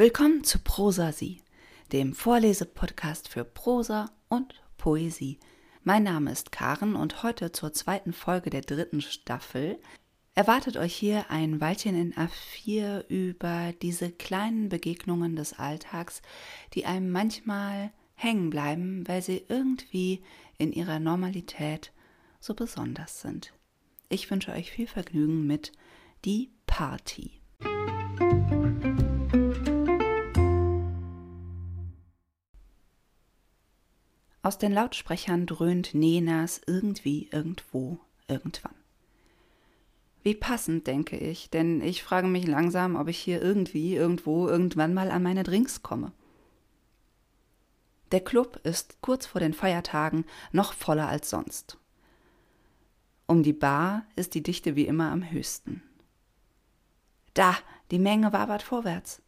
Willkommen zu Prosa Sie, dem Vorlesepodcast für Prosa und Poesie. Mein Name ist Karen und heute zur zweiten Folge der dritten Staffel erwartet euch hier ein Weilchen in A4 über diese kleinen Begegnungen des Alltags, die einem manchmal hängen bleiben, weil sie irgendwie in ihrer Normalität so besonders sind. Ich wünsche euch viel Vergnügen mit Die Party. Aus den Lautsprechern dröhnt Nenas irgendwie, irgendwo, irgendwann. Wie passend, denke ich, denn ich frage mich langsam, ob ich hier irgendwie, irgendwo, irgendwann mal an meine Drinks komme. Der Club ist kurz vor den Feiertagen noch voller als sonst. Um die Bar ist die Dichte wie immer am höchsten. Da, die Menge wabert vorwärts.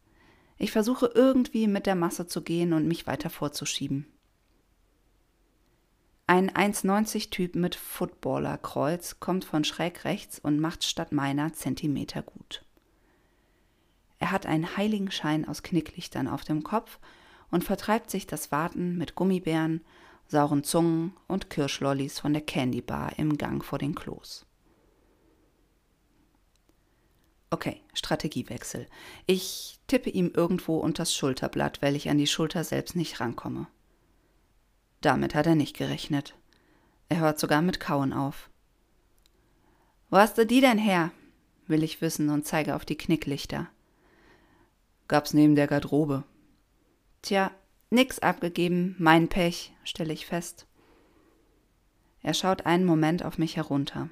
Ich versuche irgendwie mit der Masse zu gehen und mich weiter vorzuschieben. Ein 1,90-Typ mit Footballerkreuz kommt von schräg rechts und macht statt meiner Zentimeter gut. Er hat einen Heiligenschein aus Knicklichtern auf dem Kopf und vertreibt sich das Warten mit Gummibären, sauren Zungen und Kirschlollis von der Candy Bar im Gang vor den Klos. Okay, Strategiewechsel. Ich tippe ihm irgendwo unters Schulterblatt, weil ich an die Schulter selbst nicht rankomme. Damit hat er nicht gerechnet. Er hört sogar mit Kauen auf. Wo hast du die denn her? will ich wissen und zeige auf die Knicklichter. Gab's neben der Garderobe. Tja, nix abgegeben, mein Pech, stelle ich fest. Er schaut einen Moment auf mich herunter.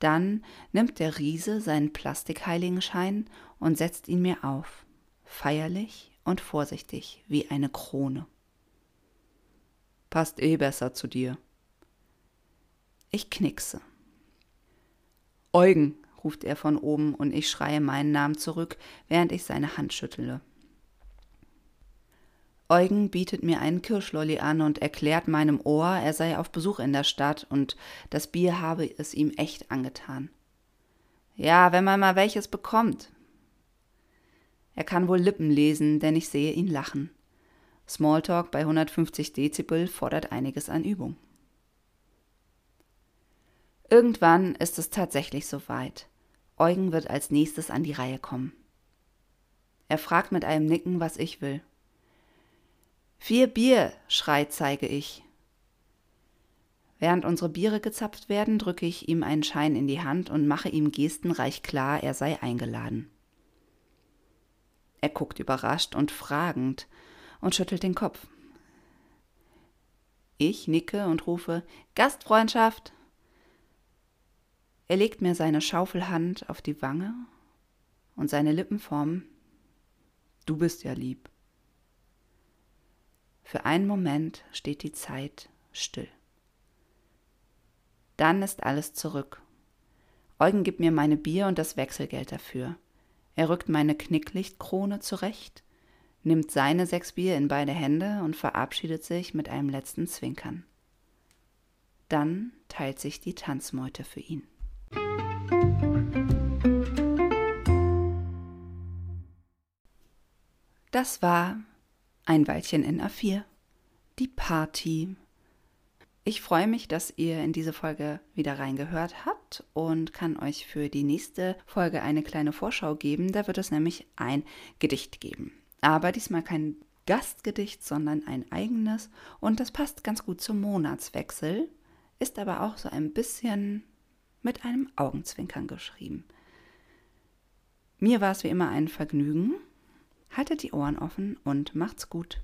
Dann nimmt der Riese seinen Plastikheiligenschein und setzt ihn mir auf, feierlich und vorsichtig wie eine Krone. Passt eh besser zu dir. Ich knickse. Eugen, ruft er von oben und ich schreie meinen Namen zurück, während ich seine Hand schüttele. Eugen bietet mir einen Kirschlolli an und erklärt meinem Ohr, er sei auf Besuch in der Stadt und das Bier habe es ihm echt angetan. Ja, wenn man mal welches bekommt. Er kann wohl Lippen lesen, denn ich sehe ihn lachen. Smalltalk bei 150 Dezibel fordert einiges an Übung. Irgendwann ist es tatsächlich soweit. Eugen wird als nächstes an die Reihe kommen. Er fragt mit einem Nicken, was ich will. Vier Bier, schreit, zeige ich. Während unsere Biere gezapft werden, drücke ich ihm einen Schein in die Hand und mache ihm gestenreich klar, er sei eingeladen. Er guckt überrascht und fragend, und schüttelt den Kopf. Ich nicke und rufe Gastfreundschaft. Er legt mir seine Schaufelhand auf die Wange und seine Lippen formen Du bist ja lieb. Für einen Moment steht die Zeit still. Dann ist alles zurück. Eugen gibt mir meine Bier und das Wechselgeld dafür. Er rückt meine Knicklichtkrone zurecht nimmt seine sechs Bier in beide Hände und verabschiedet sich mit einem letzten Zwinkern. Dann teilt sich die Tanzmeute für ihn. Das war ein Weilchen in A4, die Party. Ich freue mich, dass ihr in diese Folge wieder reingehört habt und kann euch für die nächste Folge eine kleine Vorschau geben. Da wird es nämlich ein Gedicht geben aber diesmal kein Gastgedicht, sondern ein eigenes und das passt ganz gut zum Monatswechsel, ist aber auch so ein bisschen mit einem Augenzwinkern geschrieben. Mir war es wie immer ein Vergnügen. Haltet die Ohren offen und macht's gut.